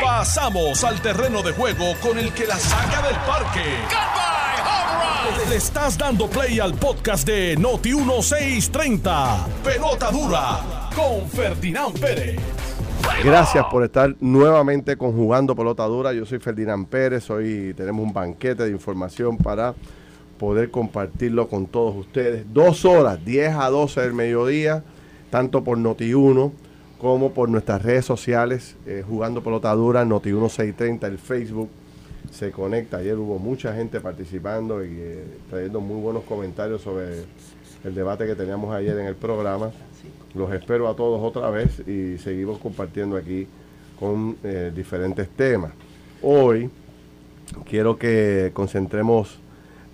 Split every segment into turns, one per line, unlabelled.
Pasamos al terreno de juego con el que la saca del parque. Le estás dando play al podcast de Noti 1630. Pelota dura con Ferdinand Pérez.
Gracias por estar nuevamente conjugando pelota dura. Yo soy Ferdinand Pérez. Hoy tenemos un banquete de información para poder compartirlo con todos ustedes. Dos horas, 10 a 12 del mediodía, tanto por Noti1 como por nuestras redes sociales, eh, jugando pelota dura, Noti1 630, el Facebook se conecta. Ayer hubo mucha gente participando y eh, trayendo muy buenos comentarios sobre el debate que teníamos ayer en el programa. Los espero a todos otra vez y seguimos compartiendo aquí con eh, diferentes temas. Hoy quiero que concentremos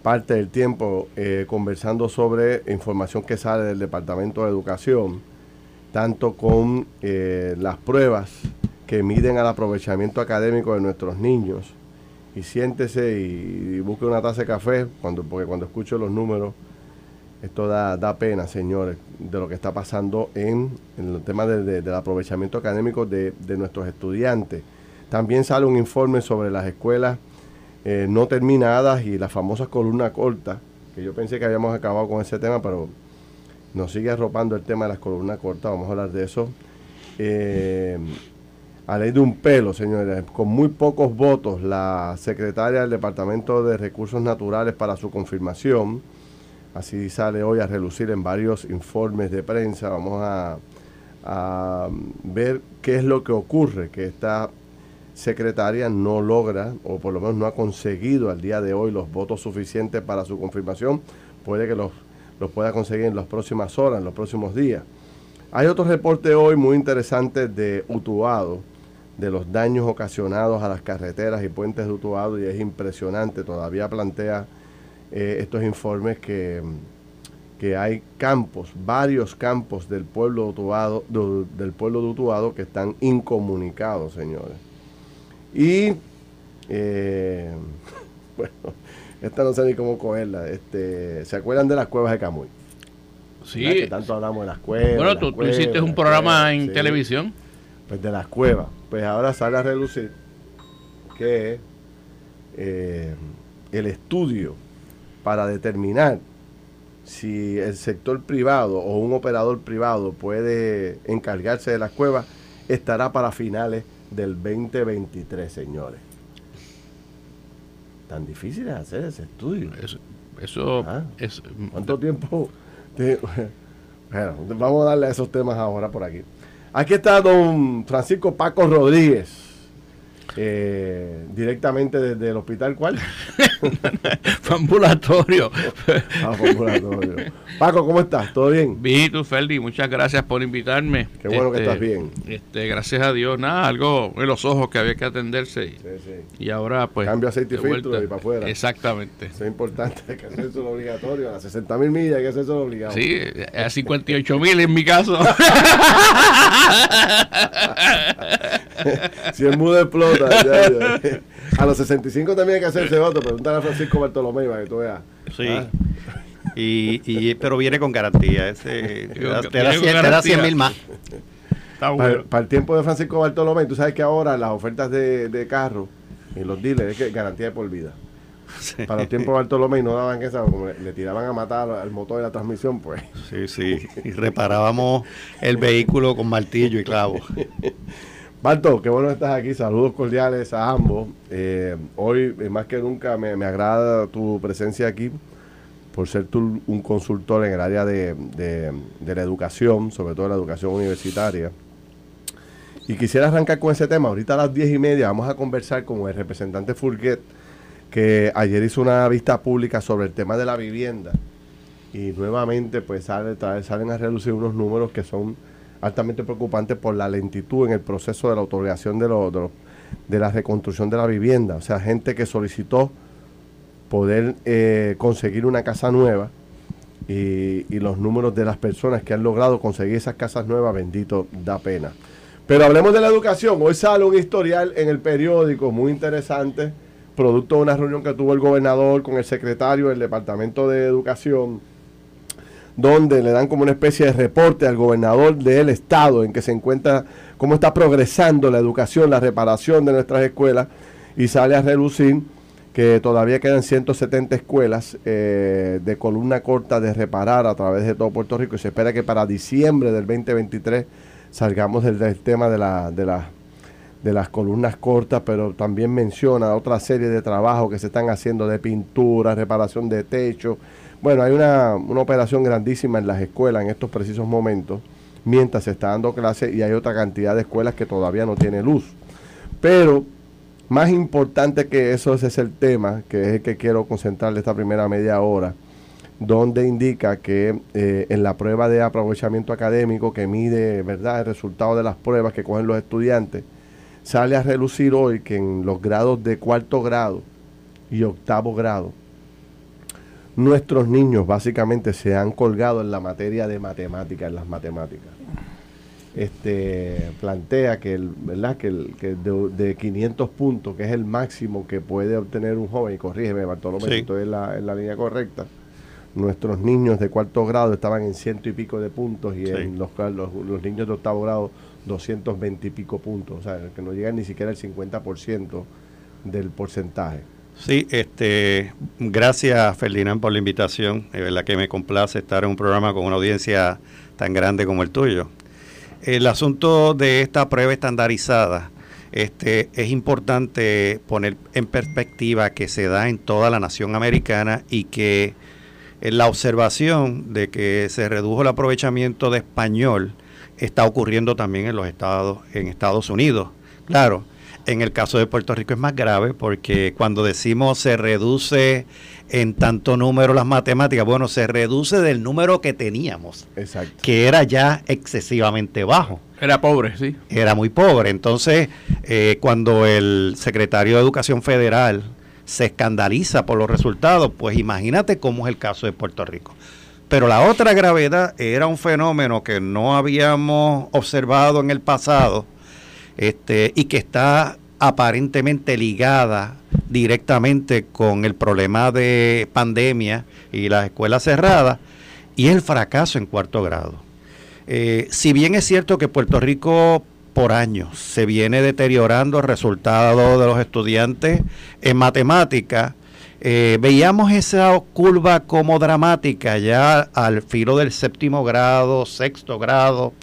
parte del tiempo conversando sobre información que sale del Departamento de Educación tanto con eh, las pruebas que miden al aprovechamiento académico de nuestros niños. Y siéntese y, busque una taza de café, cuando, porque cuando escucho los números, esto da, da pena, señores, de lo que está pasando en, el tema del aprovechamiento académico de, nuestros estudiantes. También sale un informe sobre las escuelas eh, no terminadas y las famosas columnas cortas, que yo pensé que habíamos acabado con ese tema, pero nos sigue arropando el tema de las columnas cortas, vamos a hablar de eso. Eh, a ley de un pelo, señores, con muy pocos votos, la secretaria del Departamento de Recursos Naturales para su confirmación, así sale hoy a relucir en varios informes de prensa, vamos a, a ver qué es lo que ocurre, que esta secretaria no logra, o por lo menos no ha conseguido al día de hoy los votos suficientes para su confirmación, puede que los los pueda conseguir en las próximas horas, en los próximos días. Hay otro reporte hoy muy interesante de Utuado, de los daños ocasionados a las carreteras y puentes de Utuado, y es impresionante, todavía plantea eh, estos informes que, que hay campos, varios campos del pueblo de Utuado, del pueblo de Utuado que están incomunicados, señores. Y eh, bueno, esta no sé ni cómo cogerla. Este, ¿Se acuerdan de las cuevas de Camuy?
Sí.
Que tanto hablamos de las cuevas.
Bueno, tú, hiciste un programa en televisión.
Pues de las cuevas. Pues ahora sale a relucir que eh, el estudio para determinar si el sector privado o un operador privado puede encargarse de las cuevas estará para finales del 2023, señores tan difícil es hacer ese estudio.
Eso,
ah.
es...
¿Cuánto tiempo? bueno, vamos a darle a esos temas ahora por aquí. Aquí está don Francisco Paco Rodríguez eh, directamente desde el hospital, ¿cuál?
ambulatorio.
ah, ambulatorio. Paco, ¿cómo estás? ¿Todo bien?
Bien, tú, Ferdi, muchas gracias por invitarme.
Qué bueno que
este,
estás bien.
Este, gracias a Dios, nada, algo en los ojos que había que atenderse. Y, sí, sí. y ahora, pues.
Cambio aceite y filtro y para afuera.
Exactamente.
Eso es importante, hay que hacerse lo obligatorio. A las 60 mil millas hay que hacerse lo obligado.
Sí, a 58 mil en mi caso.
si el mudo explota, A los 65 también hay que hacerse otro. Pregúntale a Francisco Bartolomé para que tú veas.
Sí. Ah. Y, pero viene con garantía. Ese, te, da, 100 mil más.
para, el tiempo de Francisco Bartolomé, tú sabes que ahora las ofertas de, de carro y los dealers es que garantía de por vida. Para el tiempo de Bartolomé no daban esa, como le, tiraban a matar al motor de la transmisión, pues.
Sí, sí. Y reparábamos el vehículo con martillo y clavo.
Barto, qué bueno estás aquí. Saludos cordiales a ambos. Eh, hoy, eh, más que nunca, me, agrada tu presencia aquí por ser tú un consultor en el área de, la educación, sobre todo la educación universitaria. Y quisiera arrancar con ese tema. Ahorita a las diez y media vamos a conversar con el representante Fulguet, que ayer hizo una vista pública sobre el tema de la vivienda. Y nuevamente, pues sale, salen a reducir unos números que son altamente preocupante por la lentitud en el proceso de la otorgación de, lo, de, la reconstrucción de la vivienda. O sea, gente que solicitó poder eh, conseguir una casa nueva y, y, los números de las personas que han logrado conseguir esas casas nuevas, bendito, da pena. Pero hablemos de la educación. Hoy sale un historial en el periódico muy interesante, producto de una reunión que tuvo el gobernador con el secretario del Departamento de Educación donde le dan como una especie de reporte al gobernador del estado en que se encuentra cómo está progresando la educación, la reparación de nuestras escuelas y sale a relucir que todavía quedan 170 escuelas eh, de columna corta de reparar a través de todo Puerto Rico y se espera que para diciembre del 2023 salgamos del, tema de, la, de, de las columnas cortas, pero también menciona otra serie de trabajos que se están haciendo de pintura, reparación de techo. Bueno, hay una, una operación grandísima en las escuelas en estos precisos momentos, mientras se está dando clase y hay otra cantidad de escuelas que todavía no tiene luz. Pero más importante que eso, ese es el tema, que es el que quiero concentrar esta primera media hora donde indica que eh, en la prueba de aprovechamiento académico que mide verdad el resultado de las pruebas que cogen los estudiantes, sale a relucir hoy que en los grados de cuarto grado y octavo grado, nuestros niños básicamente se han colgado en la materia de matemáticas, en las matemáticas. Este plantea que el, ¿verdad? que, el, que de, de, 500 puntos, que es el máximo que puede obtener un joven, y corrígeme Bartolomé, sí. estoy en la, en la línea correcta, nuestros niños de cuarto grado estaban en ciento y pico de puntos y en los, los, niños de octavo grado 220 y pico puntos, o sea, que no llegan ni siquiera al 50% del porcentaje.
Sí, este, gracias Ferdinand por la invitación, es verdad que me complace estar en un programa con una audiencia tan grande como el tuyo. El asunto de esta prueba estandarizada, este, es importante poner en perspectiva que se da en toda la nación americana y que la observación de que se redujo el aprovechamiento de español está ocurriendo también en los estados, en Estados Unidos. Claro, en el caso de Puerto Rico es más grave porque cuando decimos se reduce en tanto número las matemáticas, bueno, se reduce del número que teníamos,
Exacto.
que era ya excesivamente bajo.
Era pobre, sí.
Era muy pobre. Entonces, eh, cuando el secretario de Educación Federal se escandaliza por los resultados, pues imagínate cómo es el caso de Puerto Rico. Pero la otra gravedad era un fenómeno que no habíamos observado en el pasado este, y que está aparentemente ligada directamente con el problema de pandemia y las escuelas cerradas, y el fracaso en cuarto grado. Eh, si bien es cierto que Puerto Rico por años. Se viene deteriorando el resultado de los estudiantes en matemática. Eh, veíamos esa curva como dramática ya al filo del séptimo grado, sexto grado.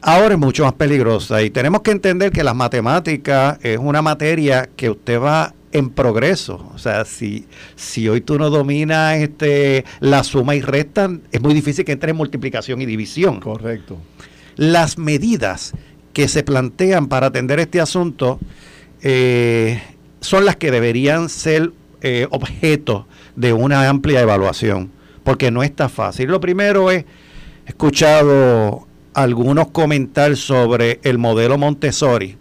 Ahora es mucho más peligrosa y tenemos que entender que las matemáticas es una materia que usted va en progreso. O sea, si, si hoy tú no dominas este, la suma y resta, es muy difícil que entre en multiplicación y división.
Correcto.
Las medidas que se plantean para atender este asunto eh, son las que deberían ser eh, objeto de una amplia evaluación, porque no está fácil. Lo primero es, he escuchado algunos comentarios sobre el modelo Montessori,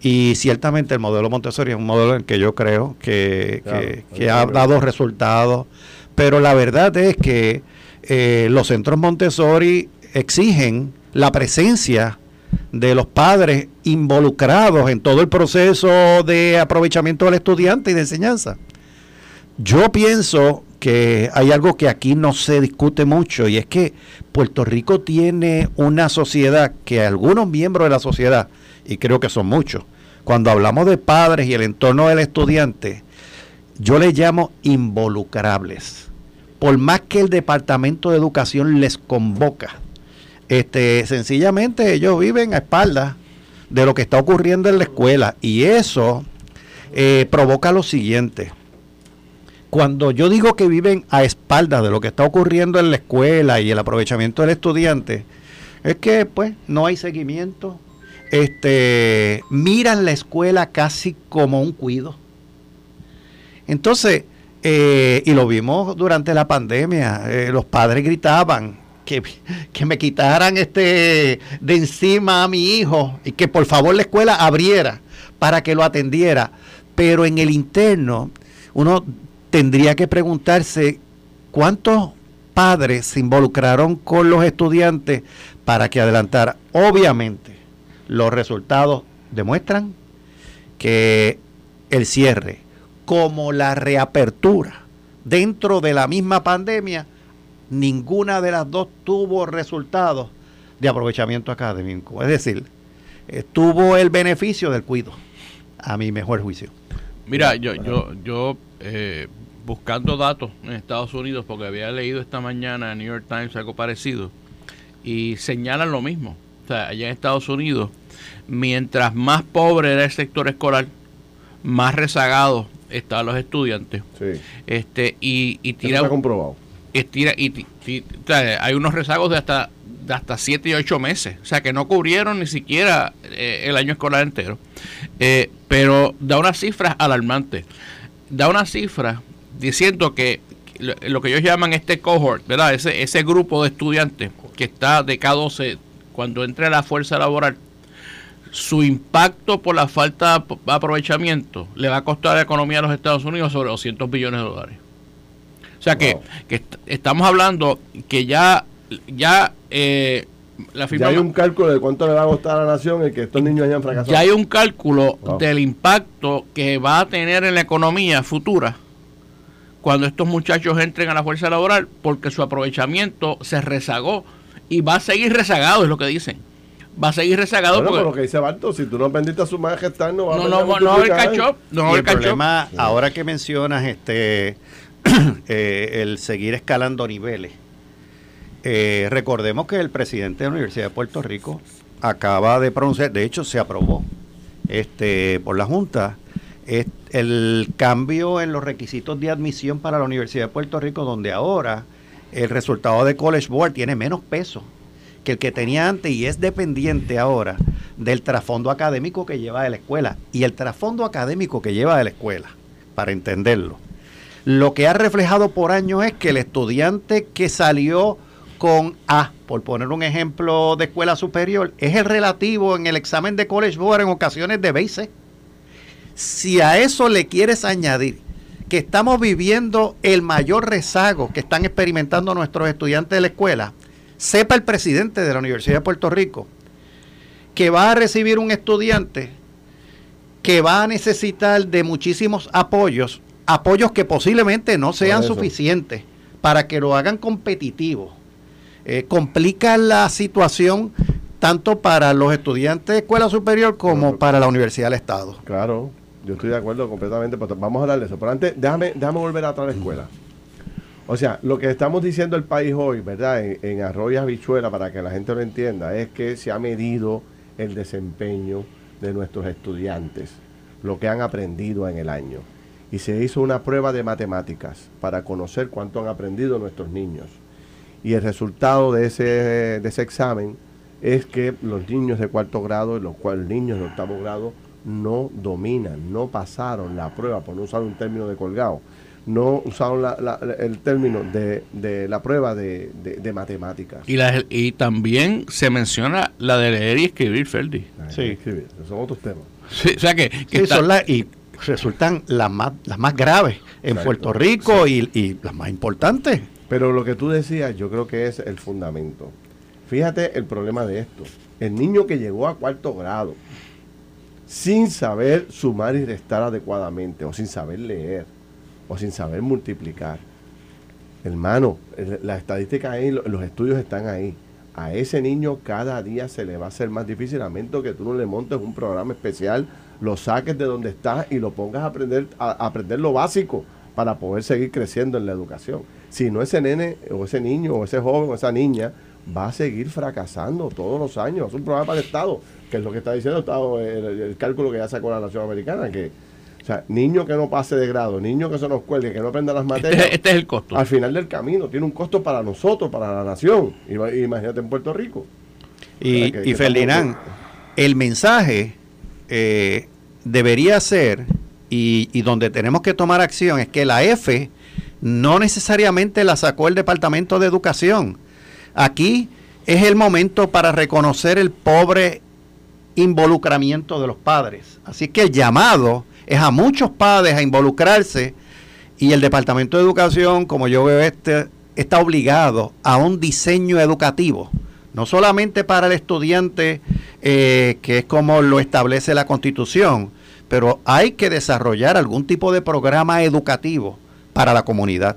y ciertamente el modelo Montessori es un modelo en que yo creo que, que, ha dado resultados, pero la verdad es que eh, los centros Montessori exigen la presencia de los padres involucrados en todo el proceso de aprovechamiento del estudiante y de enseñanza. Yo pienso hay algo que aquí no se discute mucho y es que Puerto Rico tiene una sociedad que algunos miembros de la sociedad, y creo que son muchos, cuando hablamos de padres y el entorno del estudiante, yo les llamo involucrables. Por más que el Departamento de Educación les convoca este, sencillamente ellos viven a espaldas de lo que está ocurriendo en la escuela y eso eh, provoca lo siguiente. Cuando yo digo que viven a espaldas de lo que está ocurriendo en la escuela y el aprovechamiento del estudiante, es que pues no hay seguimiento. Este, miran la escuela casi como un cuido. Entonces, eh, y lo vimos durante la pandemia, eh, los padres gritaban, que, me quitaran este de encima a mi hijo y que por favor la escuela abriera para que lo atendiera. Pero en el interno uno tendría que preguntarse cuántos padres se involucraron con los estudiantes para que adelantara. Obviamente, los resultados demuestran que el cierre, como la reapertura dentro de la misma pandemia, ninguna de las dos tuvo resultados de aprovechamiento académico. Es decir, tuvo el beneficio del cuido, a mi mejor juicio.
Mira, yo, yo, yo eh, buscando datos en Estados Unidos, porque había leído esta mañana en New York Times algo parecido, y señalan lo mismo. O sea, allá en Estados Unidos, mientras más pobre era el sector escolar, más rezagados estaban los estudiantes. Sí. Este, y, y tira,
está comprobado.
Estira, y, hay unos rezagos de hasta de hasta 7 y 8 meses, o sea que no cubrieron ni siquiera eh, el año escolar entero, eh, pero da una cifra alarmante, da una cifra diciendo que lo que ellos llaman este cohort, ¿verdad? Ese, ese grupo de estudiantes que está de K12 cuando entre a la fuerza laboral, su impacto por la falta de aprovechamiento le va a costar a la economía de los Estados Unidos sobre 200 billones de dólares. O sea que, que estamos hablando que ya, ya eh,
la firma... Ya hay un cálculo de cuánto le va a costar a la nación el que estos niños hayan fracasado.
Ya hay un cálculo del impacto que va a tener en la economía futura cuando estos muchachos entren a la fuerza laboral porque su aprovechamiento se rezagó y va a seguir rezagado, es lo que dicen. Va a seguir rezagado.
Bueno, porque... lo que dice Barto, si tú no aprendiste a su estar, no va a
No, no, no, el catch No el, problema, ahora que mencionas este eh, el seguir escalando niveles, eh, recordemos que el presidente de la Universidad de Puerto Rico acaba de pronunciar, de hecho se aprobó este por la Junta, el cambio en los requisitos de admisión para la Universidad de Puerto Rico, donde ahora el resultado de College Board tiene menos peso que el que tenía antes y es dependiente ahora del trasfondo académico que lleva de la escuela. Y el trasfondo académico que lleva de la escuela, para entenderlo, lo que ha reflejado por años es que el estudiante que salió con A, por poner un ejemplo de escuela superior, es el relativo en el examen de College Board en ocasiones de B Si a eso le quieres añadir que estamos viviendo el mayor rezago que están experimentando nuestros estudiantes de la escuela, sepa el presidente de la Universidad de Puerto Rico que va a recibir un estudiante que va a necesitar de muchísimos apoyos, apoyos que posiblemente no sean suficientes para que lo hagan competitivo. Eh, complica la situación tanto para los estudiantes de escuela superior como para la Universidad del Estado.
Claro, yo estoy de acuerdo completamente, pero vamos a hablar de eso. Pero antes, déjame, déjame volver a otra escuela. O sea, lo que estamos diciendo el país hoy, ¿verdad? En, en Arroyo Habichuela, para que la gente lo entienda, es que se ha medido el desempeño de nuestros estudiantes, lo que han aprendido en el año. Y se hizo una prueba de matemáticas para conocer cuánto han aprendido nuestros niños. Y el resultado de ese, de ese examen es que los niños de cuarto grado y los niños de octavo grado no dominan, no pasaron la prueba, por no usar un término de colgado, no usaron el término de, la prueba de, matemáticas.
Y, y también se menciona la de leer y escribir, Ferdi.
Sí, escribir, esos son otros temas.
Sí, o sea que, son y resultan las más, las más graves en Puerto Rico y, y las más importantes.
Pero lo que tú decías, yo creo que es el fundamento. Fíjate el problema de esto. El niño que llegó a cuarto grado, sin saber sumar y restar adecuadamente, o sin saber leer, o sin saber multiplicar. Hermano, la estadística ahí, los estudios están ahí. A ese niño cada día se le va a hacer más difícil, a menos que tú no le montes un programa especial, lo saques de donde estás y lo pongas a aprender, a aprender lo básico para poder seguir creciendo en la educación. Si no, ese nene, o ese niño, o ese joven, o esa niña, va a seguir fracasando todos los años. Es un programa para el Estado que es lo que está diciendo el, cálculo que ya sacó la Nación Americana, que o sea, niño que no pase de grado, niño que se nos cuelgue, que no aprenda las este materias.
Este, es el costo.
Al final del camino, tiene un costo para nosotros, para la nación. Imagínate en Puerto Rico.
Y, Ferdinand, el mensaje eh, debería ser, y, y donde tenemos que tomar acción, es que la F no necesariamente la sacó el Departamento de Educación. Aquí es el momento para reconocer el pobre involucramiento de los padres. Así que el llamado es a muchos padres a involucrarse y el Departamento de Educación, como yo veo este, está obligado a un diseño educativo, no solamente para el estudiante, eh, que es como lo establece la Constitución, pero hay que desarrollar algún tipo de programa educativo para la comunidad.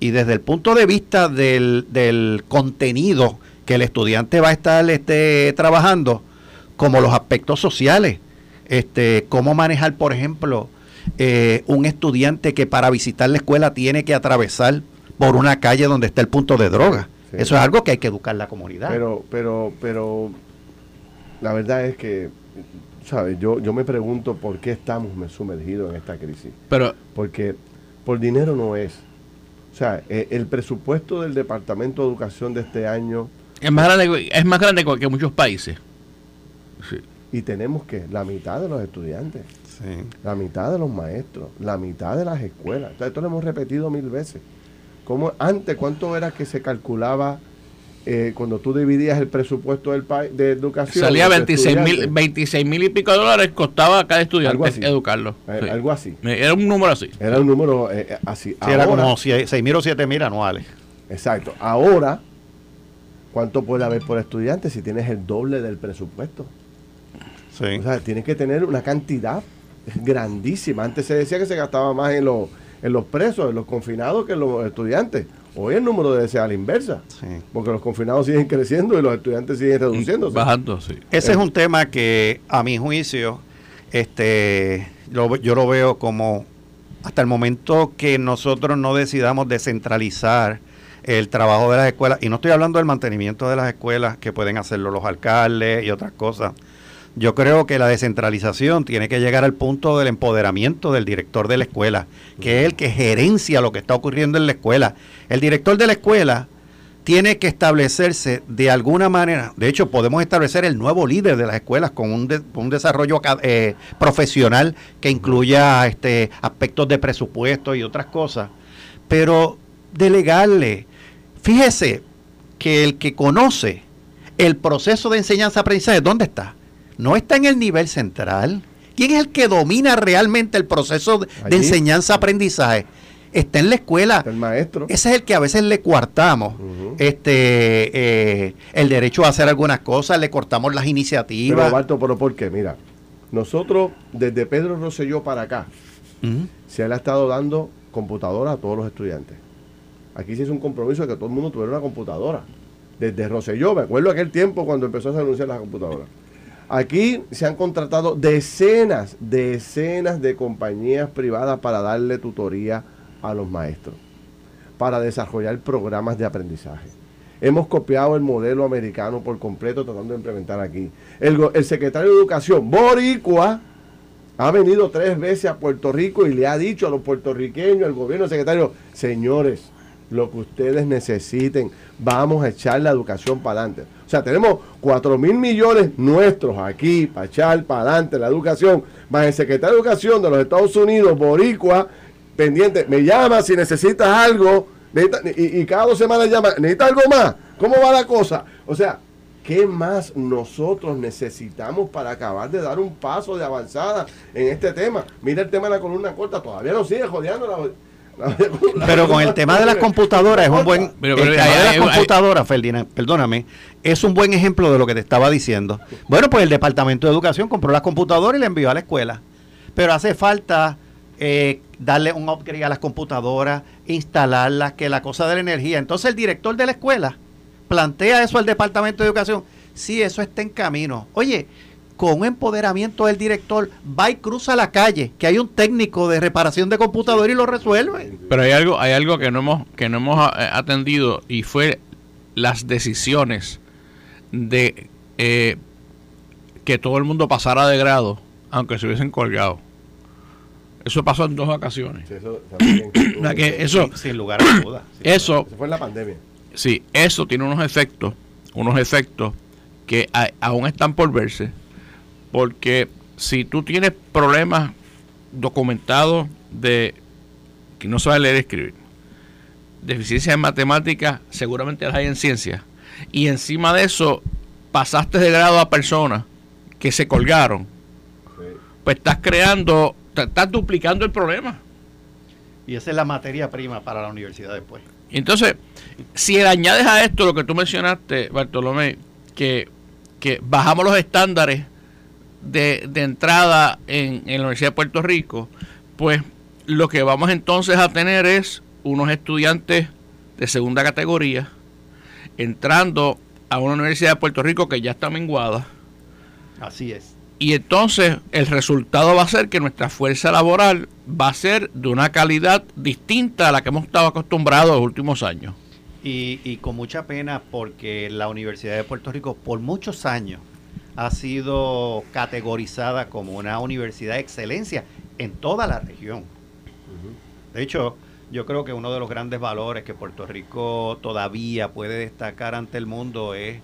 Y desde el punto de vista del, del contenido que el estudiante va a estar este, trabajando, como los aspectos sociales, este, cómo manejar, por ejemplo, eh, un estudiante que para visitar la escuela tiene que atravesar por una calle donde está el punto de droga.
Sí.
Eso es algo que hay que educar la comunidad.
Pero, pero, pero la verdad es que, ¿sabes? Yo, yo me pregunto por qué estamos sumergidos en esta crisis.
Pero
Porque por dinero no es. O sea, eh, el presupuesto del Departamento de Educación de este año,
es más grande, es más grande que muchos países. Sí.
y tenemos que la mitad de los estudiantes,
Sí.
la mitad de los maestros, la mitad de las escuelas. Esto lo hemos repetido mil veces. ¿Cómo, antes, ¿cuánto era que se calculaba eh, cuando tú dividías el presupuesto del país de educación?
Salía
los
26 mil,
estudiantes?
26 mil y pico de dólares costaba a cada
Algo
estudiante
así.
educarlo.
Eh,
Sí.
Algo así.
Era un número así.
Era un número eh, eh, así.
Sí, era como 6 mil o 7 mil anuales.
Exacto. Ahora, ¿cuánto puede haber por estudiante si tienes el doble del presupuesto?
Sí.
O sea, tienes que tener una cantidad grandísima. Antes se decía que se gastaba más en los, en los presos, en los confinados que en los estudiantes. Hoy el número debe ser a la inversa.
Sí.
Porque los confinados siguen creciendo y los estudiantes siguen reduciéndose.
Bajando, sí.
Ese es un tema que, a mi juicio, este, lo- yo lo veo como hasta el momento que nosotros no decidamos descentralizar el trabajo de las escuelas, y no estoy hablando del mantenimiento de las escuelas, que pueden hacerlo los alcaldes y otras cosas. Yo creo que la descentralización tiene que llegar al punto del empoderamiento del director de la escuela, que es el que gerencia lo que está ocurriendo en la escuela. El director de la escuela tiene que establecerse de alguna manera, de hecho podemos establecer el nuevo líder de las escuelas con un, de- un desarrollo eh, profesional que incluya este, aspectos de presupuesto y otras cosas, pero delegarle, fíjese que el que conoce el proceso de enseñanza-aprendizaje, ¿dónde está? No está en el nivel central. ¿Quién es el que domina realmente el proceso de, enseñanza-aprendizaje? Está en la escuela.
El maestro.
Ese es el que a veces le coartamos este eh, el derecho a hacer algunas cosas, le cortamos las
Pero,
iniciativas.
Barto, ¿pero por qué? Mira, nosotros desde Pedro Rosselló para acá, se le ha estado dando computadora a todos los estudiantes. Aquí se hizo un compromiso de que todo el mundo tuviera una computadora. Desde Rosselló, me acuerdo aquel tiempo cuando empezó a anunciar las computadoras. Aquí se han contratado decenas, decenas de compañías privadas para darle tutoría a los maestros, para desarrollar programas de aprendizaje. Hemos copiado el modelo americano por completo tratando de implementar aquí. El, secretario de Educación, Boricua, ha venido tres veces a Puerto Rico y le ha dicho a los puertorriqueños, al gobierno, secretario, señores, lo que ustedes necesiten, vamos a echar la educación para adelante. O sea, tenemos 4 mil millones nuestros aquí para echar para adelante la educación, más el secretario de Educación de los Estados Unidos, Boricua, pendiente, me llama si necesitas algo, y, cada dos semanas llama, ¿necesita algo más? ¿Cómo va la cosa? O sea, ¿Qué más nosotros necesitamos para acabar de dar un paso de avanzada en este tema? Mira el tema de la columna corta, todavía no sigue jodeando la-
Pero con el tema de las computadoras es un buen
Pero-
el
pero
tema
hay-
de las
hay-
computadoras, Ferdinand, perdóname, es un buen ejemplo de lo que te estaba diciendo. Bueno, pues el Departamento de Educación compró las computadoras y la envió a la escuela. Pero hace falta eh, darle un upgrade a las computadoras, instalarlas, que la cosa de la energía. Entonces el director de la escuela plantea eso al Departamento de Educación. Sí, eso está en camino. Oye, con un empoderamiento del director, va y cruza la calle, que hay un técnico de reparación de computador y lo resuelve.
Pero hay algo, hay algo que no hemos, que no hemos eh, atendido y fue las decisiones de eh, que todo el mundo pasara de grado, aunque se hubiesen colgado. Eso pasó en dos ocasiones.
Sí, eso
que eso,
Sin lugar a dudas.
eso,
Eso fue en la pandemia.
sí, eso tiene unos efectos, unos efectos que a- aún están por verse, porque si tú tienes problemas documentados de que no sabes leer y escribir, deficiencia en matemáticas, seguramente las hay en ciencias, y encima de eso pasaste de grado a personas que se colgaron, pues estás creando, estás duplicando el problema.
Y esa es la materia prima para la universidad después.
Entonces, si le añades a esto lo que tú mencionaste, Bartolomé, que, que bajamos los estándares de, de entrada en, en la Universidad de Puerto Rico, pues lo que vamos entonces a tener es unos estudiantes de segunda categoría entrando a una universidad de Puerto Rico que ya está menguada.
Así es.
Y entonces el resultado va a ser que nuestra fuerza laboral va a ser de una calidad distinta a la que hemos estado acostumbrados los últimos años.
Y, y con mucha pena porque la Universidad de Puerto Rico por muchos años ha sido categorizada como una universidad de excelencia en toda la región. De hecho, yo creo que uno de los grandes valores que Puerto Rico todavía puede destacar ante el mundo es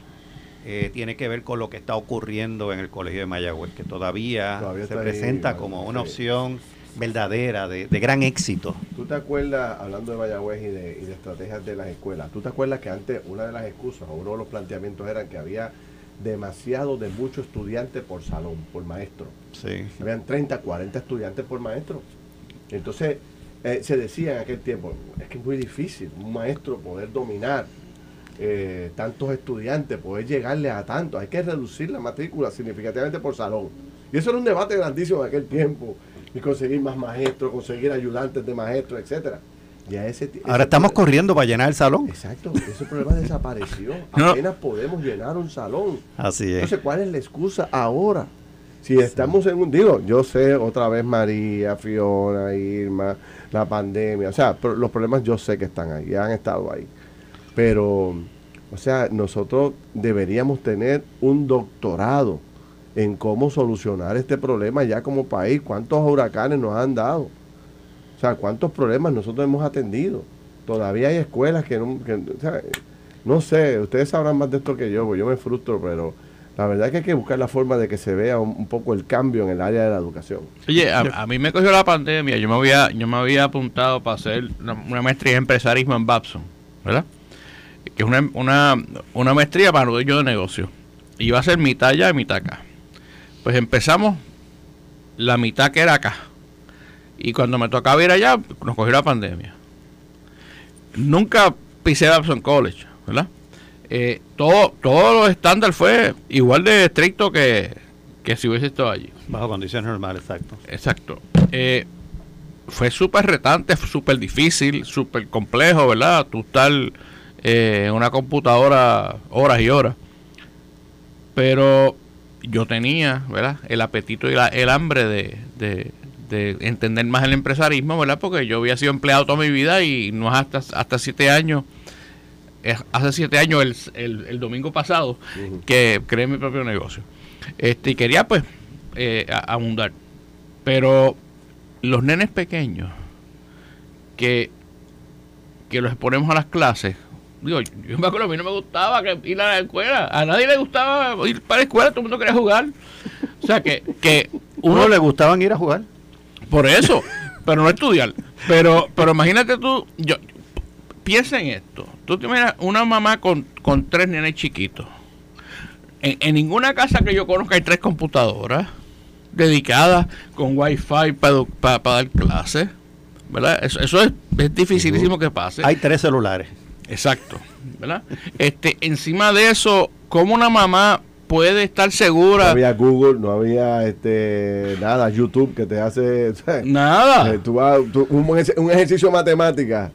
eh, tiene que ver con lo que está ocurriendo en el Colegio de Mayagüez, que todavía,
Todavía
se
ahí,
presenta como una
sí.
opción verdadera, de, de gran éxito.
¿Tú te acuerdas, hablando de Mayagüez y de, y de estrategias de las escuelas, tú te acuerdas que antes una de las excusas o uno de los planteamientos era que había demasiado de muchos estudiantes por salón, por maestro?
Sí.
Habían 30, 40 estudiantes por maestro. Entonces, eh, se decía en aquel tiempo, es que es muy difícil un maestro poder dominar eh, tantos estudiantes, poder llegarle a tantos. Hay que reducir la matrícula significativamente por salón. Y eso era un debate grandísimo en aquel tiempo. Y conseguir más maestros, conseguir ayudantes de maestros, etcétera. Ya ese,
Ahora estamos corriendo para llenar el salón.
Exacto, ese problema desapareció.
No.
Apenas podemos llenar un salón.
Así es.
Entonces, ¿cuál es la excusa ahora? Si estamos en un, digo, yo sé otra vez María, Fiona, Irma, la pandemia, o sea, los problemas yo sé que están ahí, han estado ahí. Pero, o sea, nosotros deberíamos tener un doctorado en cómo solucionar este problema ya como país. ¿Cuántos huracanes nos han dado? Sea, ¿cuántos problemas nosotros hemos atendido? Todavía hay escuelas que no, que, o sea, no sé, ustedes sabrán más de esto que yo, porque yo me frustro, pero la verdad es que hay que buscar la forma de que se vea un, poco el cambio en el área de la educación.
Oye, a, a mí me cogió la pandemia, yo me había, yo me había apuntado para hacer una, maestría en empresarismo en Babson, ¿verdad? Que es una, una, una maestría para dueño de negocio. Iba a ser mitad allá y mitad acá. Pues empezamos la mitad que era acá. Y cuando me tocaba ir allá, nos cogió la pandemia. Nunca pisé Babson College, ¿verdad? Eh, todo, todo los estándar fue igual de estricto que, que si hubiese estado allí.
Bajo condiciones normales, exacto.
Exacto. Eh, fue súper retante, súper difícil, súper complejo, ¿verdad? Tú estar eh, en una computadora horas y horas. Pero yo tenía, ¿verdad? El apetito y la- el hambre de, de- de entender más el empresarismo, ¿verdad? Porque yo había sido empleado toda mi vida y no es hasta, hasta siete años, es hace siete años, el, el- el domingo pasado, que creé mi propio negocio. Este, y quería, pues, eh, a- abundar. Pero los nenes pequeños que, que los exponemos a las clases, digo, yo me acuerdo, a mí no me gustaba que ir a la escuela, a nadie le gustaba ir para la escuela, todo el mundo quería jugar. O sea, que, que
¿Uno
uno
le gustaban ir a jugar?
Por eso, pero no estudiar. Pero, pero imagínate tú, yo piensa en esto. Tú te imaginas una mamá con, con tres nenes chiquitos. En, en ninguna casa que yo conozca hay tres computadoras dedicadas con wifi para dar clases. ¿Verdad? Eso, eso es, es dificilísimo que pase.
Hay tres celulares.
Exacto, ¿verdad? Este, encima de eso, ¿cómo una mamá puede estar
No
segura?
había Google, no había este nada, YouTube que te hace...
Nada.
eh, tú vas- tú- un, ejer- un ejercicio de matemática.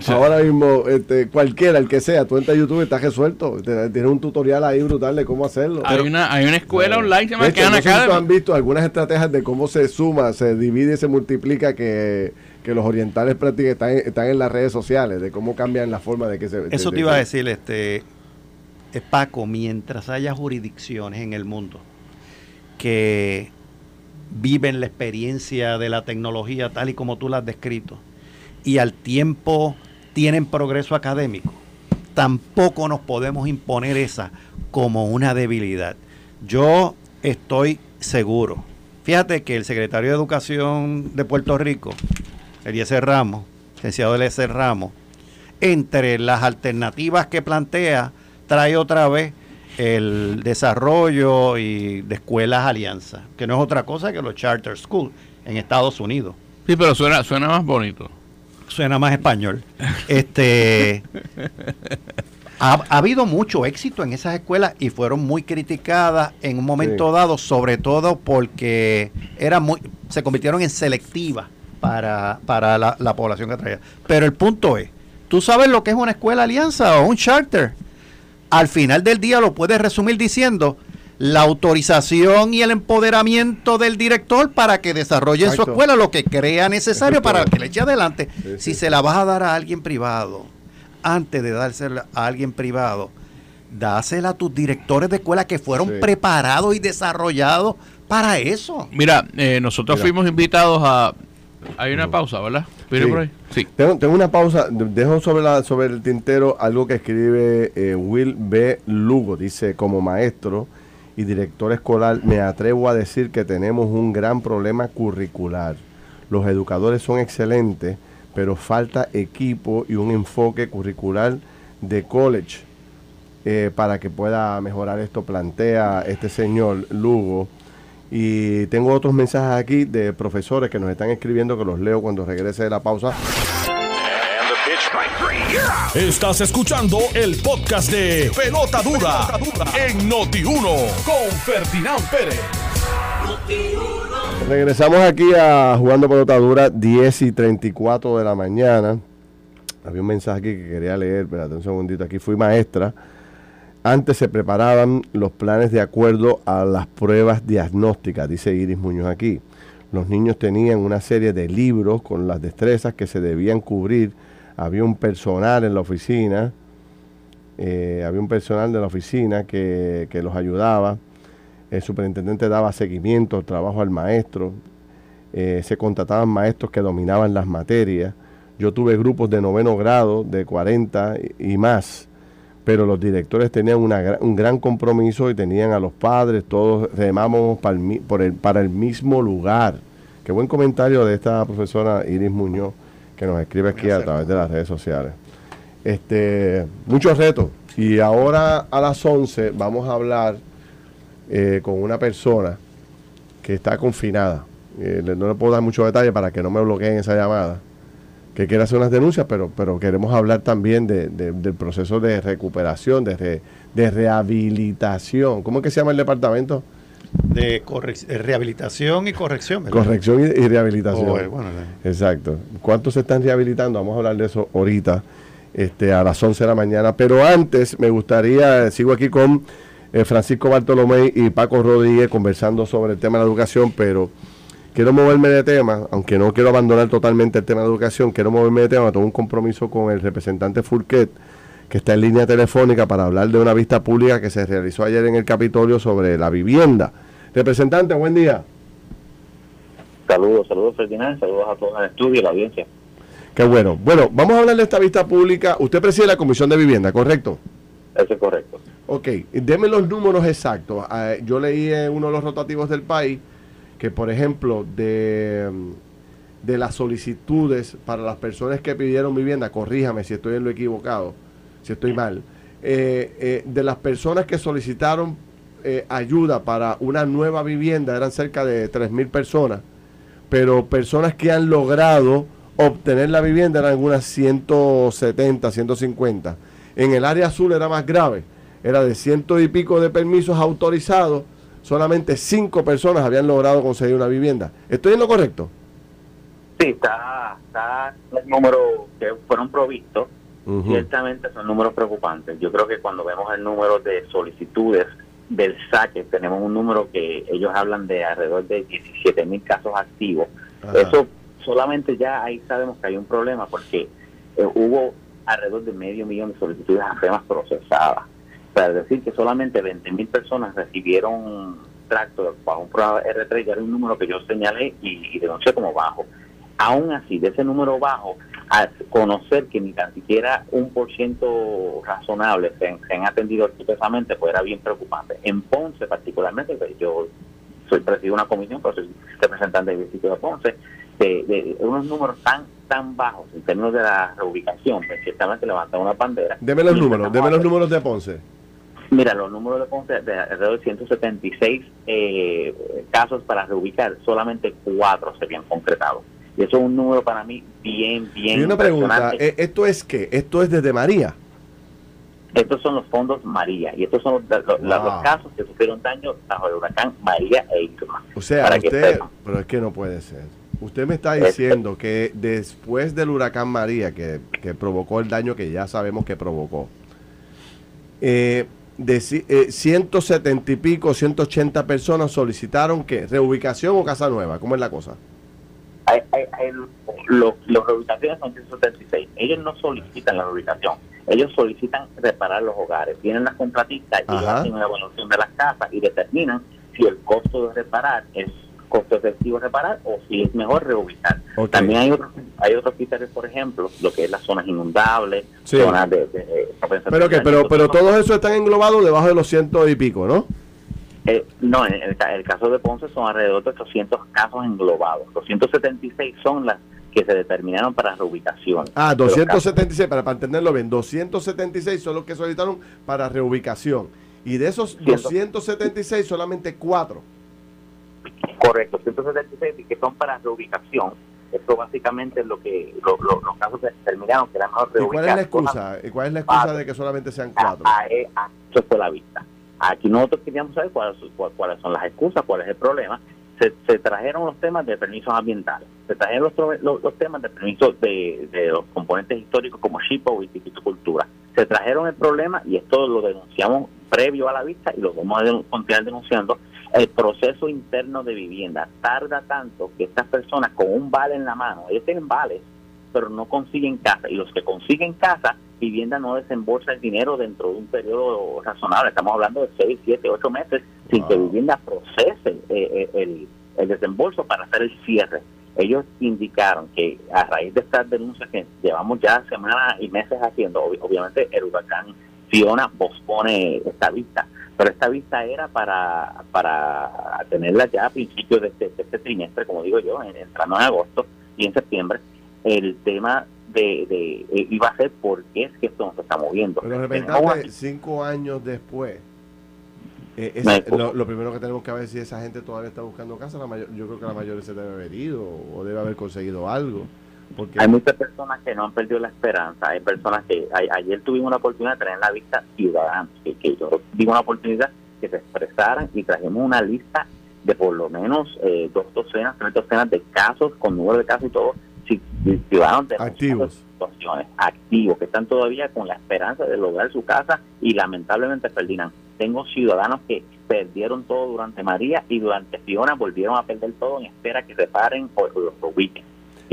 Sí.
Ahora mismo, este, cualquiera, el que sea, tú entras a YouTube y estás resuelto. Tienes un tutorial ahí brutal de cómo hacerlo.
Hay una, hay una escuela online que se llama
De hecho, no sé si tú
Academy.
han visto algunas estrategias de cómo se suma, se divide y se multiplica que, que los orientales prácticamente están, en- están en las redes sociales, de cómo cambian la forma de que se...
Eso
de-
te iba a
de-
decir, este, eh, Paco, mientras haya jurisdicciones en el mundo que viven la experiencia de la tecnología tal y como tú la has descrito y al tiempo tienen progreso académico, tampoco nos podemos imponer esa como una debilidad. Yo estoy seguro. Fíjate que el secretario de Educación de Puerto Rico, Eliezer Ramos, licenciado Eliezer Ramos, entre las alternativas que plantea, trae otra vez el desarrollo y de escuelas alianza, que no es otra cosa que los charter schools en Estados Unidos.
Sí, pero suena, suena más bonito.
Suena más español. Este ha, ha habido mucho éxito en esas escuelas y fueron muy criticadas en un momento
Sí.
dado, sobre todo porque eran muy, se convirtieron en selectivas para, para la, la población que traía. Pero el punto es, ¿tú sabes lo que es una escuela alianza o un charter? Al final del día lo puedes resumir diciendo la autorización y el empoderamiento del director para que desarrolle en su escuela lo que crea necesario para que le eche adelante.
Sí, sí.
Si se la vas a dar a alguien privado, antes de dársela a alguien privado, dásela a tus directores de escuela que fueron
Sí.
preparados y desarrollados para eso.
Mira, eh, nosotros
Mira.
fuimos invitados a... Hay una pausa, ¿verdad? ¿Viene
Sí.
por ahí? Sí.
Tengo, tengo una pausa. Dejo sobre, la, sobre el tintero algo que escribe eh, Will B. Lugo. Dice, como maestro y director escolar, me atrevo a decir que tenemos un gran problema curricular. Los educadores son excelentes, pero falta equipo y un enfoque curricular de college eh, para que pueda mejorar esto, plantea este señor Lugo. Y tengo otros mensajes aquí de profesores que nos están escribiendo que los leo cuando regrese de la pausa.
Estás escuchando el podcast de Pelota Dura, en Noti1 con Ferdinand Pérez.
Regresamos aquí a Jugando Pelota Dura, 10 y 34 de la mañana. Había un mensaje aquí que quería leer, espérate un segundito. Aquí fui maestra. Antes se preparaban los planes de acuerdo a las pruebas diagnósticas, dice Iris Muñoz aquí. Los niños tenían una serie de libros con las destrezas que se debían cubrir. Había un personal en la oficina, eh, había un personal de la oficina que, que los ayudaba. El superintendente daba seguimiento trabajo al maestro. Eh, se contrataban maestros que dominaban las materias. Yo tuve grupos de noveno grado, de 40 y, y más, pero los directores tenían una un gran compromiso y tenían a los padres, todos remábamos para el, mi- por el- para el mismo lugar. Qué buen comentario de esta profesora Iris Muñoz, que nos escribe aquí a través de las redes sociales. Este, muchos retos. Y ahora a las 11 vamos a hablar eh, con una persona que está confinada. Eh, no le puedo dar muchos detalles para que no me bloqueen esa llamada. Que quiere hacer unas denuncias, pero, pero queremos hablar también de- de- del proceso de recuperación, de, re- de rehabilitación. ¿Cómo es que se llama el departamento?
De eh, rehabilitación y corrección. ¿verdad?
Corrección y, y rehabilitación.
Oh, eh, bueno, eh.
Exacto. ¿Cuántos se están rehabilitando? Vamos a hablar de eso ahorita, este, a las 11 de la mañana. Pero antes me gustaría, sigo aquí con eh, Francisco Bartolomé y Paco Rodríguez conversando sobre el tema de la educación, pero quiero moverme de tema, aunque no quiero abandonar totalmente el tema de educación, quiero moverme de tema, tengo un compromiso con el representante Furquet, que está en línea telefónica para hablar de una vista pública que se realizó ayer en el Capitolio sobre la vivienda. Representante, buen día.
Saludos, saludos Ferdinand, saludos a todos en el estudio y la audiencia.
Qué bueno. Bueno, vamos a hablar de esta vista pública. Usted preside la Comisión de Vivienda, ¿correcto?
Eso es correcto.
Ok, deme los números exactos. Ah, yo leí en uno de los rotativos del país que, por ejemplo, de, de las solicitudes para las personas que pidieron vivienda, corríjame si estoy en lo equivocado, si estoy mal, eh, eh, de las personas que solicitaron eh, ayuda para una nueva vivienda eran cerca de 3.000 personas, pero personas que han logrado obtener la vivienda eran algunas 170, 150. En el área azul era más grave, era de ciento y pico de permisos autorizados, solamente cinco personas habían logrado conseguir una vivienda. ¿Estoy en lo correcto?
Sí, está, está el número que fueron provistos, ciertamente son números preocupantes. Yo creo que cuando vemos el número de solicitudes del saque, tenemos un número que ellos hablan de alrededor de 17 mil casos activos.
Ajá.
Eso solamente ya ahí sabemos que hay un problema porque eh, hubo alrededor de medio millón de solicitudes apenas procesadas. Para decir que solamente 20 mil personas recibieron tracto bajo un programa R3, ya era un número que yo señalé y, y denuncié como bajo. Aún así, de ese número bajo, a conocer que ni tan siquiera un por ciento razonable se, se han atendido expresamente, pues era bien preocupante. En Ponce, particularmente, pues, yo soy presido una comisión, pero soy representante del distrito de Ponce, de, de unos números tan tan bajos en términos de la reubicación, ciertamente levantan una bandera.
Deme los números, deme los números de Ponce.
Mira, los números de de alrededor de 176 eh, casos para reubicar, solamente cuatro se habían concretado. Y eso es un número para mí bien, bien
Y una pregunta,
impresionante.
¿e- ¿esto es qué? ¿Esto es desde María?
Estos son los fondos María y estos son los, los-
Wow.
los casos que sufrieron daño bajo el huracán María e Irma.
O sea,
Para
usted, pero es que no puede ser. Usted me está diciendo que después del huracán María, que, que provocó el daño que ya sabemos que provocó, eh, de eh, 170 y pico, 180 personas solicitaron que reubicación o casa nueva, ¿cómo es la cosa?
Hay, hay, hay- lo- los reubicaciones son 176. Ellos no solicitan la reubicación. Ellos solicitan reparar los hogares. Vienen las contratistas y hacen una evaluación de las casas y determinan si el costo de reparar es costo efectivo reparar o si es mejor reubicar. También hay otros hay otros criterios, por ejemplo, lo que es las zonas inundables,
Sí.
zonas de... de- de-
Pero que, pero, pero todos esos están englobados debajo de los ciento y pico, ¿no?
Eh, no, en el, ca- el caso de Ponce son alrededor de 800 casos englobados. 276 son las que se determinaron para reubicación.
Ah,
Pero
276, para, para entenderlo bien, 276 son los que solicitaron para reubicación. Y de esos
Ciento.
276, solamente cuatro.
Correcto, 176 y que son para reubicación. Esto básicamente es lo que lo- lo- los casos se determinaron que era mejor
¿Y cuál es la excusa? ¿Y cuál es la excusa de que solamente sean cuatro?
a- eh, a- Eso fue la vista. Aquí nosotros queríamos saber cuáles, cuál- cuáles son las excusas, cuál es el problema. Se, se trajeron los temas de permisos ambientales, se trajeron los, los, los temas de permisos de, de los componentes históricos como SHIPO y Viticultura. Se trajeron el problema y esto lo denunciamos previo a la vista y lo vamos a continuar denunciando. El proceso interno de vivienda tarda tanto que estas personas con un vale en la mano, ellos tienen vales, pero no consiguen casa. Y los que consiguen casa, vivienda no desembolsa el dinero dentro de un periodo razonable. Estamos hablando de 6, 7, 8 meses sin que
Wow.
vivienda procese eh, eh, el, el desembolso para hacer el cierre. Ellos indicaron que a raíz de estas denuncias que llevamos ya semanas y meses haciendo, ob- obviamente el huracán Fiona pospone esta vista, pero esta vista era para, para tenerla ya a principios de este, de este trimestre, como digo yo, en, entrando en agosto y en septiembre. El tema de, de eh, iba a ser por qué es que esto no se está moviendo.
Pero representante, cinco años después, eh, es- lo, lo primero que tenemos que ver es si esa gente todavía está buscando casa. La mayor- yo creo que la mayoría se debe haber ido o debe haber conseguido algo. Porque
Hay muchas personas que no han perdido la esperanza. Hay personas que ayer tuvimos la oportunidad de tener en la vista ciudadanos, que, que yo digo una oportunidad que se expresaran y trajimos una lista de por lo menos eh, dos docenas, tres docenas de casos, con número de casos y todo, ci- ciudadanos de
Activos.
situaciones activos, que están todavía con la esperanza de lograr su casa y lamentablemente Ferdinand, tengo ciudadanos que perdieron todo durante María y durante Fiona volvieron a perder todo en espera que reparen o o lo ubiquen.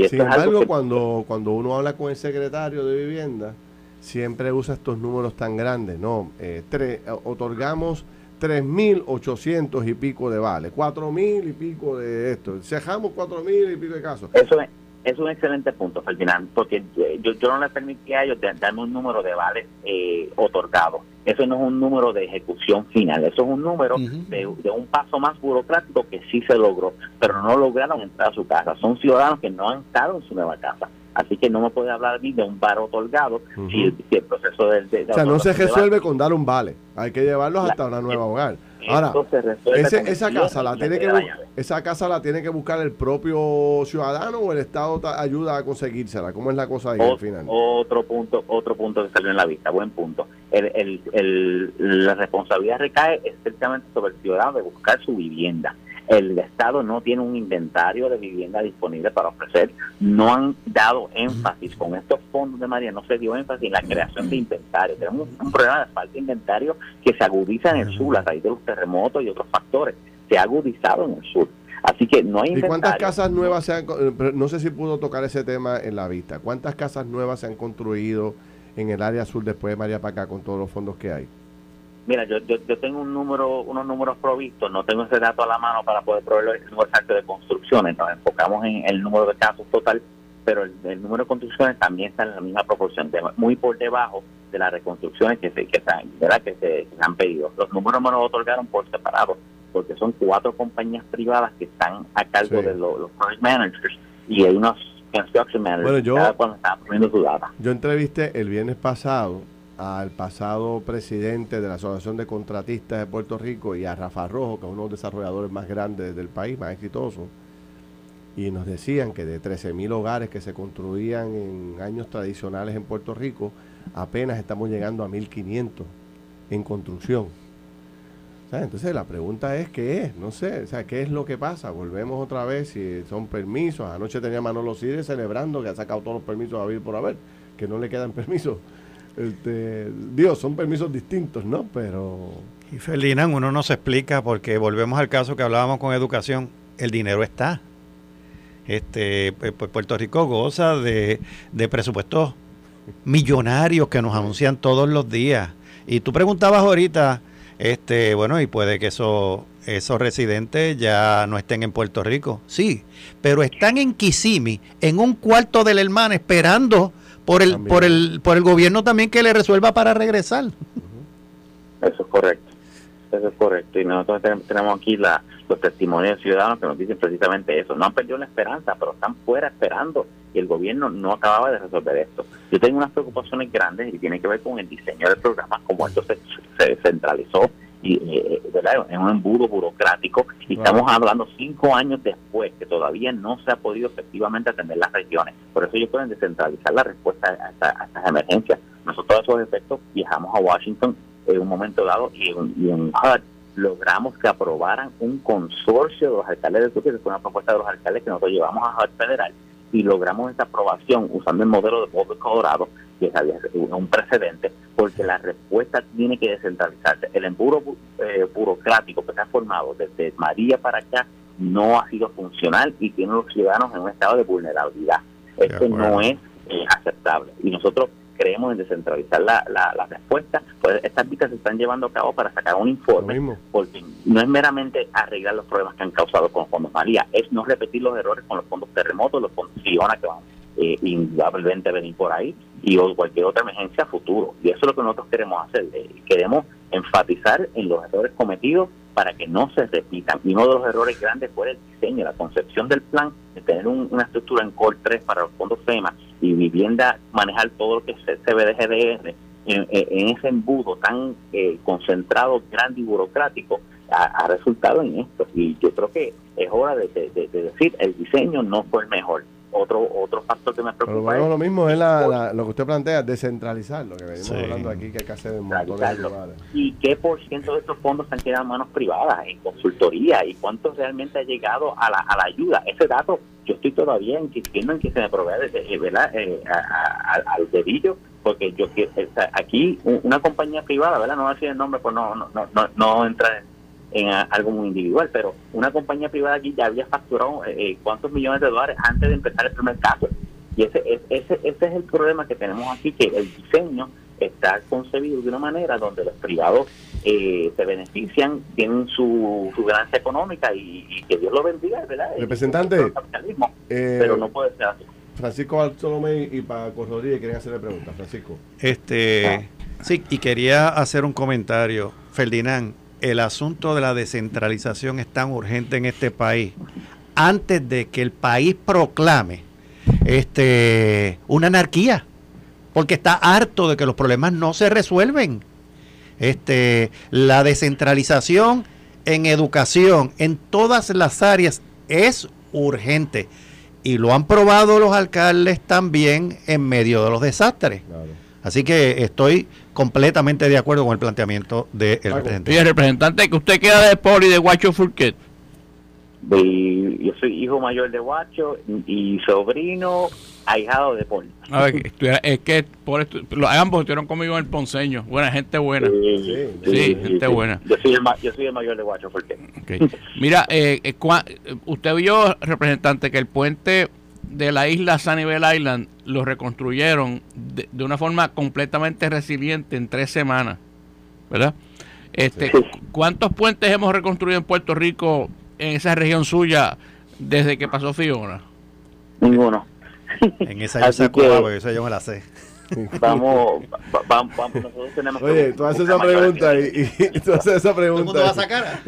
Y
Sin embargo,
que-
cuando, cuando uno habla con el secretario de vivienda, siempre usa estos números tan grandes. No, eh, eh, otorgamos 3.800 y pico de vale, 4.000 y pico de esto. Cejamos 4.000 y pico de casos.
Eso es, es un excelente punto, Ferdinand, porque yo, yo no le permití a ellos darme un número de vales eh, otorgados. Eso no es un número de ejecución final, eso es un número de un paso más burocrático que sí se logró, pero no lograron entrar a su casa. Son ciudadanos que no han estado en su nueva casa. Así que no me puede hablar a mí de un bar otorgado si, el, si el proceso de, de- de
O sea, no se resuelve con dar un vale. Hay que llevarlos
La-
hasta una nueva hogar. Ahora, ese- esa casa la tiene que
la
esa casa la tiene que buscar el propio ciudadano o el Estado ta- ayuda a conseguírsela. ¿Cómo es la cosa ahí
O-
al final?
Otro punto, otro punto que salió en la vista, buen punto. El, el, el- la responsabilidad recae estrictamente sobre el ciudadano de buscar su vivienda. El Estado no tiene un inventario de vivienda disponible para ofrecer. No han dado énfasis con estos fondos de María, no se dio énfasis en la creación de inventario. Tenemos un, un problema de falta de inventario que se agudiza en el sur a raíz de los terremotos y otros factores. Se ha agudizado en el sur. Así que no hay
¿Y cuántas
inventario.
casas nuevas se han... eh, No sé si pudo tocar ese tema en la vista. ¿Cuántas casas nuevas se han construido en el área sur después de María para acá con todos los fondos que hay?
Mira, yo, yo, yo tengo un número, unos números provistos, no tengo ese dato a la mano para poder proveer el número exacto de construcciones, nos enfocamos en el número de casos total, pero el, el número de construcciones también está en la misma proporción, de- muy por debajo de las reconstrucciones que se, que se, ¿verdad? que se, que se han pedido. Los números me los otorgaron por separado, porque son cuatro compañías privadas que están a cargo
Sí.
de lo- los project managers y hay unos construction managers
Bueno, yo-
cada cual está poniendo su data.
Yo entrevisté el viernes pasado al pasado presidente de la Asociación de Contratistas de Puerto Rico y a Rafa Rojo, que es uno de los desarrolladores más grandes del país, más exitoso. Y nos decían que de 13.000 hogares que se construían en años tradicionales en Puerto Rico, apenas estamos llegando a 1.500 en construcción. Entonces la pregunta es qué es, no sé, o sea, qué es lo que pasa. Volvemos otra vez si son permisos. Anoche tenía Manolo Cire celebrando que ha sacado todos los permisos a vivir por haber, que no le quedan permisos. Este, Dios, son permisos distintos, ¿no? Pero
y Ferdinand, uno no se explica porque volvemos al caso que hablábamos con educación, el dinero está. Este, pues, pues Puerto Rico goza de, de presupuestos millonarios que nos anuncian todos los días. Y tú preguntabas ahorita, este, bueno, y puede que eso, esos residentes ya no estén en Puerto Rico. Sí, pero están en Kissimmee, en un cuarto del hermano, esperando por el, por el, por el gobierno también que le resuelva para regresar.
Eso es correcto. Eso es correcto. Y nosotros tenemos aquí la, los testimonios de ciudadanos que nos dicen precisamente eso. No han perdido la esperanza, pero están fuera esperando y el gobierno no acababa de resolver esto. Yo tengo unas preocupaciones grandes y tiene que ver con el diseño del programa, como esto se, se centralizó y eh, en un embudo burocrático y estamos hablando cinco años después que todavía no se ha podido efectivamente atender las regiones. Por eso ellos pueden descentralizar la respuesta a, a estas emergencias. Nosotros a esos efectos viajamos a Washington en un momento dado y en, HUD logramos que aprobaran un consorcio de los alcaldes de Turquía, que fue una propuesta de los alcaldes que nosotros llevamos a HUD federal y logramos esa aprobación usando el modelo de Boulder, Colorado, que es un precedente, porque la respuesta tiene que descentralizarse. El embudo eh, burocrático que se ha formado desde María para acá no ha sido funcional y tiene a los ciudadanos en un estado de vulnerabilidad. Esto no es eh, aceptable. Y nosotros creemos en descentralizar la, la, respuesta, pues estas vistas se están llevando a cabo para sacar un informe, porque no es meramente arreglar los problemas que han causado con los fondos María, es no repetir los errores con los fondos terremotos, los fondos Fiona que van eh, indudablemente venir por ahí y o cualquier otra emergencia futuro. Y eso es lo que nosotros queremos hacer. Eh, queremos enfatizar en los errores cometidos para que no se repitan. Y uno de los errores grandes fue el diseño, la concepción del plan, de tener una estructura en Core 3 para los fondos FEMA y vivienda, manejar todo lo que es CBDGDR en, en ese embudo tan eh, concentrado, grande y burocrático, ha, resultado en esto. Y yo creo que es hora de decir, el diseño no fue el mejor otro otro factor que me preocupa
lo mismo es lo que usted plantea, descentralizar, lo que venimos hablando aquí, que hay que hacer en
¿Y qué por ciento de estos fondos han quedado en manos privadas, en consultoría? ¿Y cuánto realmente ha llegado a la, a la ayuda? Ese dato, yo estoy todavía insistiendo en que se me provea de, ¿verdad? Eh, al dedillo, porque yo aquí una compañía privada, ¿verdad? No voy a decir el nombre, pues no, no, no, no entra en en algo muy individual, pero una compañía privada aquí ya había facturado eh, eh, cuántos millones de dólares antes de empezar el primer caso. Y ese, ese, ese es el problema que tenemos aquí, que el diseño está concebido de una manera donde los privados eh, se benefician, tienen su, su ganancia económica y, que Dios lo bendiga, ¿verdad?
Representante,
pero no puede ser así.
Francisco Bartolomé y Paco Rodríguez quieren hacerle preguntas. Francisco.
Este, ah. Sí, y quería hacer un comentario. Ferdinand, el asunto de la descentralización es tan urgente en este país, antes de que el país proclame este, una anarquía, porque está harto de que los problemas no se resuelven. Este, la descentralización en educación, en todas las áreas, es urgente. Y lo han probado los alcaldes también en medio de los desastres. Así que estoy completamente de acuerdo con el planteamiento del representante.
Y el representante, que usted queda de Poli de Guacho Fulquet.
yo soy hijo mayor de Guacho y sobrino ahijado de Poli. A
ver, es que por esto, ambos estuvieron conmigo en el Ponceño. Buena, gente buena. Sí, gente buena.
Yo soy, el, yo soy el mayor de Guacho Fulquet.
Mira, eh, eh, usted vio, representante, que el puente de la isla Sunnyvale Island lo reconstruyeron de, una forma completamente resiliente en tres semanas, ¿verdad? Este, ¿Cuántos puentes hemos reconstruido en Puerto Rico, en esa región suya, desde que pasó Fiona?
Ninguno.
En esa yo sé esa yo me la sé.
Vamos, vamos, vamos, nosotros tenemos
Oye, tú haces esa pregunta y, y, tú haces esa pregunta. ¿Todo
el mundo va a sacar?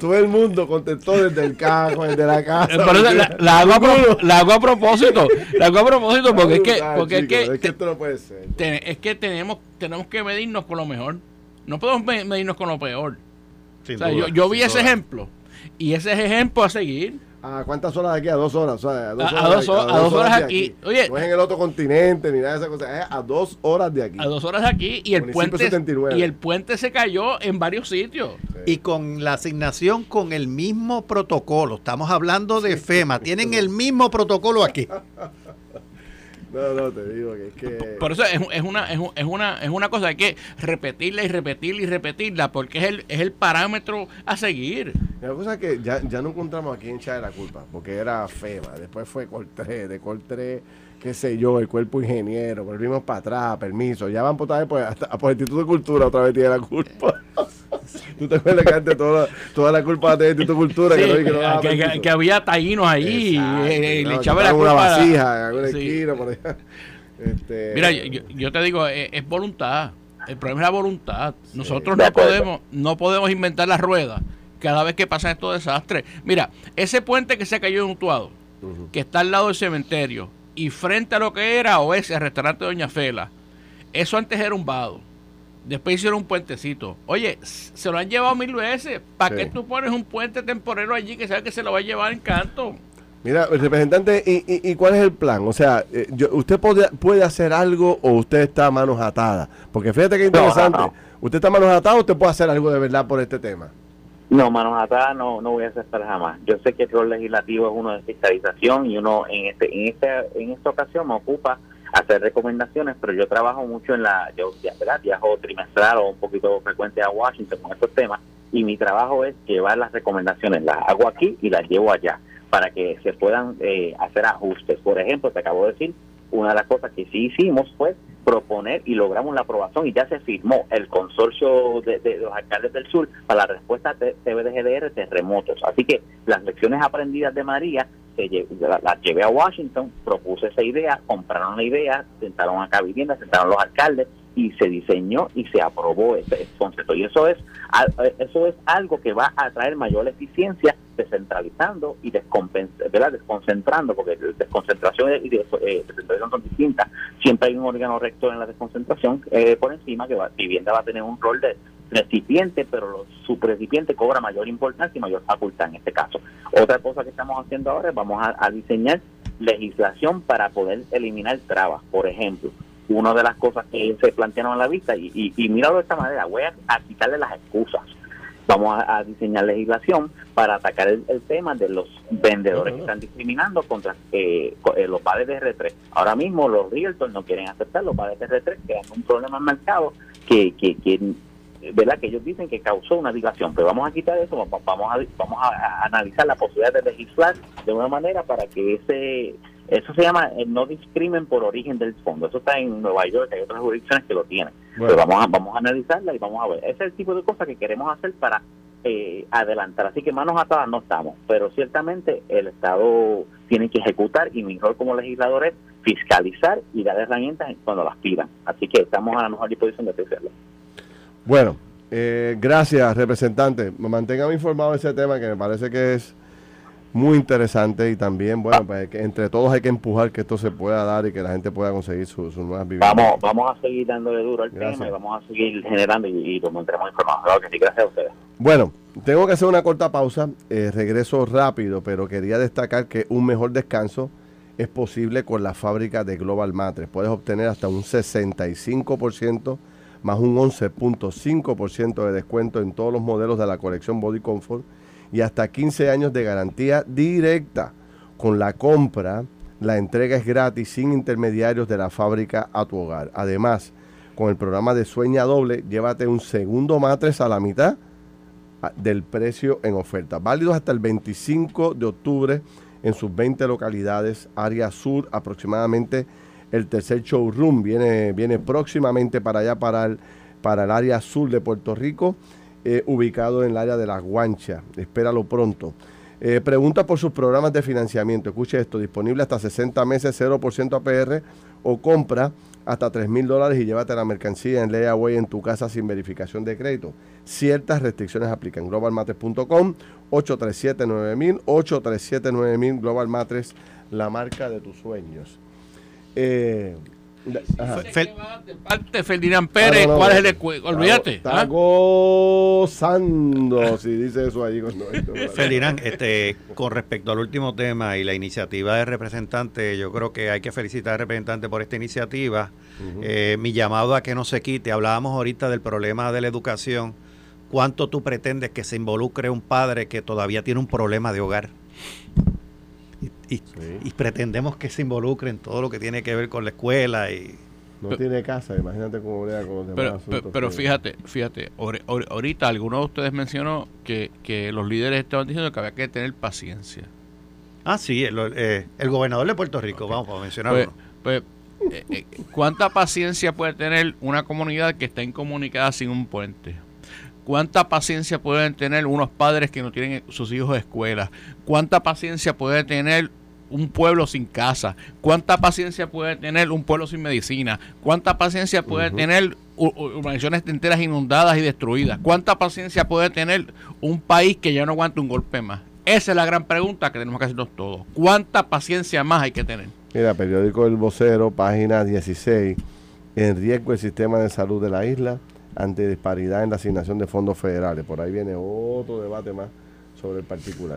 todo el mundo contestó desde el carro, desde la casa.
la, hago a, la, hago a, propósito, la hago a propósito porque es que, porque es que,
es que esto no puede ser.
es que tenemos, tenemos que medirnos con lo mejor. No podemos medirnos con lo peor. o sea, yo, yo vi ese ejemplo y ese es ejemplo a seguir
¿A cuántas horas de aquí? A dos horas. O sea, a dos
A- a
horas,
dos a dos horas
de
aquí. Oye.
no es en el otro continente ni nada de esas cosas. Es a dos horas de aquí.
A dos horas de aquí y el puente
79.
y el puente se cayó en varios sitios.
Y con la asignación con el mismo protocolo. Estamos hablando de FEMA. Tienen el mismo protocolo aquí.
No, no, te digo que es que.
Por eso es, es una es, un- es una es una cosa hay que repetirla y repetirla y repetirla porque es el es el parámetro a seguir.
La cosa es que ya, ya no encontramos a quién echarle la culpa, porque era FEMA, después fue Coltré, de Coltré, qué sé yo, el cuerpo ingeniero, volvimos para atrás, permiso, ya van por, otra vez por, hasta, por el Instituto de Cultura otra vez tiene la culpa. ¿Tú te acuerdas que antes toda, toda la culpa el Instituto de Cultura?
Sí,
que, no, que no daba
que, que- había taínos ahí
Exacto,
eh,
no,
le echaba la culpa
una vasija en alguna
Sí.
esquina por allá. Este,
Mira, yo, te digo, es, es voluntad. El problema es la voluntad. Nosotros
De
no podemos, no podemos inventar la rueda cada vez que pasan estos desastres. Mira, ese puente que se cayó en Utuado,
Ujú.
que está al lado del cementerio, y frente a lo que era o ese restaurante Doña Fela, eso antes era un vado. Después hicieron un puentecito. Oye, se lo han llevado mil veces. ¿Para
Sí.
qué tú pones un puente temporero allí que sabes que se lo va a llevar en canto?
Mira, el representante, ¿y, y, y cuál es el plan? O sea, eh, yo- ¿usted puede, puede hacer algo o usted está a manos atadas? Porque fíjate que
No, no,
interesante.
no.
¿Usted está a manos atadas o usted puede hacer algo de verdad por este tema?
No, manos atadas no, no voy a aceptar jamás. Yo sé que el rol legislativo es uno de fiscalización y uno en este, en este, en esta ocasión me ocupa hacer recomendaciones, pero yo trabajo mucho en la, yo ¿verdad? viajo trimestral o un poquito frecuente a Washington con estos temas y mi trabajo es llevar las recomendaciones, las hago aquí y las llevo allá para que se puedan eh, hacer ajustes. Por ejemplo, te acabo de decir, una de las cosas que sí hicimos fue proponer y logramos la aprobación y ya se firmó el consorcio de, de los alcaldes del sur para la respuesta T- TBDGDR terremotos. Así que las lecciones aprendidas de María se las llevé a Washington, propuse esa idea, compraron la idea, sentaron acá viviendas, sentaron los alcaldes y se diseñó y se aprobó ese, ese concepto. Y eso es eh, eso es algo que va a traer mayor eficiencia descentralizando y ¿verdad? desconcentrando, porque desconcentración y eh, descentralización son distintas. Siempre hay un órgano rector en la desconcentración eh, por encima que va, vivienda va a tener un rol de recipiente, pero lo- su recipiente cobra mayor importancia y mayor facultad en este caso. Otra cosa que estamos haciendo ahora es vamos a diseñar legislación para poder eliminar trabas. Por ejemplo, una de las cosas que se plantearon en la vista, y, y, y míralo de esta manera, voy a, a quitarle las excusas. Vamos a, a diseñar legislación para atacar el, el tema de los vendedores que están discriminando contra eh, eh, los padres de R3. Ahora mismo los realtors no quieren aceptar los padres de R3, creando un problema en el mercado que, que, que ¿verdad? que ellos dicen que causó una dilación, pero vamos a quitar eso, va- vamos a, vamos a, a analizar la posibilidad de legislar de una manera para que ese, eso se llama el no discrimen por origen del fondo, eso está en Nueva York, hay otras jurisdicciones que lo tienen, pero vamos a, vamos a analizarla y vamos a ver, ese es el tipo de cosas que queremos hacer para eh, adelantar, así que manos atadas no estamos, pero ciertamente el Estado tiene que ejecutar y rol como legislador es fiscalizar y dar herramientas cuando las pidan, así que estamos a la mejor disposición de hacerlo.
Bueno, eh, gracias, representante. Manténgame informado de ese tema que me parece que es muy interesante y también, bueno, pues que entre todos hay que empujar que esto se pueda dar y que la gente pueda conseguir su- sus nuevas viviendas.
Vamos, vamos a seguir dándole duro al
Gracias.
tema y vamos a seguir generando y, y lo mantendremos informado. Claro que sí, gracias a ustedes.
Bueno, tengo que hacer una corta pausa, eh, regreso rápido, pero quería destacar que un mejor descanso es posible con la fábrica de Global Matres. Puedes obtener hasta un 65% más un 11.5% de descuento en todos los modelos de la colección Body Comfort y hasta 15 años de garantía directa. Con la compra, la entrega es gratis sin intermediarios de la fábrica a tu hogar. Además, con el programa de Sueña Doble, llévate un segundo matres a la mitad a- del precio en oferta. Válidos hasta el 25 de octubre en sus 20 localidades, área sur, aproximadamente el tercer showroom viene, viene próximamente para allá, para el, para el área sur de Puerto Rico, eh, ubicado en el área de Las Guanchas. Espéralo pronto. Eh, pregunta por sus programas de financiamiento. Escuche esto, disponible hasta 60 meses, 0% APR o compra hasta 3 mil dólares y llévate la mercancía en layaway en tu casa sin verificación de crédito. Ciertas restricciones aplican. Globalmatres.com, 837-9000, 837-9000, Global Matres, la marca de tus sueños. Eh, Ajá.
De parte de Ferdinand Pérez,
Ah, no, no,
¿cuál
no.
es el Olvídate.
Está
¿ah?
gozando, si dice eso ahí.
Ferdinand, este, con respecto al último tema y la iniciativa de representante, yo creo que hay que felicitar al representante por esta iniciativa. Eh, mi llamado a que no se quite, hablábamos ahorita del problema de la educación. ¿Cuánto tú pretendes que se involucre un padre que todavía tiene un problema de hogar? Y, pretendemos que se involucre en todo lo que tiene que ver con la escuela y
No tiene casa, imagínate cómo brega con los demás
Pero,
asuntos
pero, pero
que-
fíjate, fíjate, ahor- ahor- ahorita alguno de ustedes mencionó que, que los líderes estaban diciendo que había que tener paciencia.
Ah, sí, el, eh, el gobernador de Puerto Rico, vamos a mencionarlo.
Pues, pues, eh, eh, ¿cuánta paciencia puede tener una comunidad que está incomunicada sin un puente? ¿Cuánta paciencia pueden tener unos padres que no tienen sus hijos de escuela? ¿Cuánta paciencia puede tener un pueblo sin casa? ¿Cuánta paciencia puede tener un pueblo sin medicina? ¿Cuánta paciencia puede tener urbanizaciones enteras inundadas y destruidas? ¿Cuánta paciencia puede tener un país que ya no aguanta un golpe más? Esa es la gran pregunta que tenemos que hacernos todos. ¿Cuánta paciencia más hay que tener?
Mira, periódico El Vocero, página 16. En riesgo el sistema de salud de la isla ante disparidad en la asignación de fondos federales. Por ahí viene otro debate más sobre el particular.